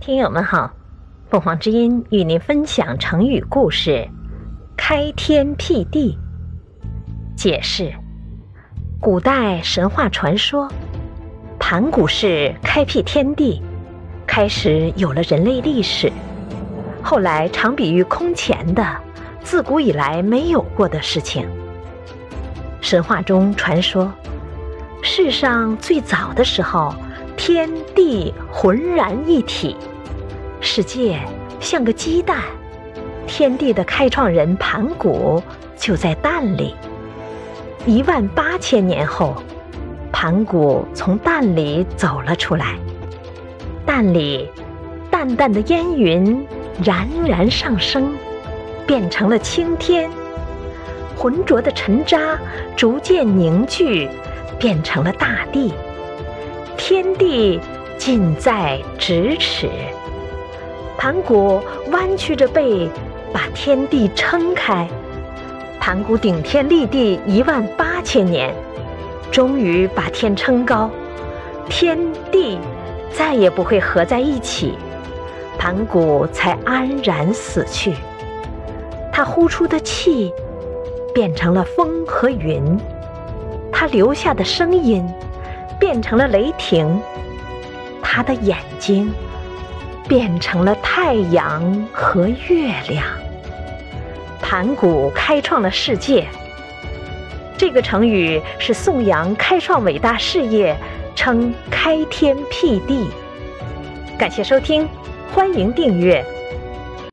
听友们好，凤凰之音与您分享成语故事“开天辟地”。解释：古代神话传说，盘古氏开辟天地，开始有了人类历史。后来常比喻空前的、自古以来没有过的事情。神话中传说，世上最早的时候。天地浑然一体，世界像个鸡蛋，天地的开创人盘古就在蛋里。一万八千年后，盘古从蛋里走了出来，蛋里淡淡的烟云冉冉上升，变成了青天；浑浊的尘渣逐渐凝聚，变成了大地。天地近在咫尺，盘古弯曲着背，把天地撑开。盘古顶天立地一万八千年，终于把天撑高，天地再也不会合在一起，盘古才安然死去。他呼出的气变成了风和云，他留下的声音。变成了雷霆，他的眼睛变成了太阳和月亮。盘古开创了世界，这个成语是颂扬开创伟大事业，称开天辟地。感谢收听，欢迎订阅。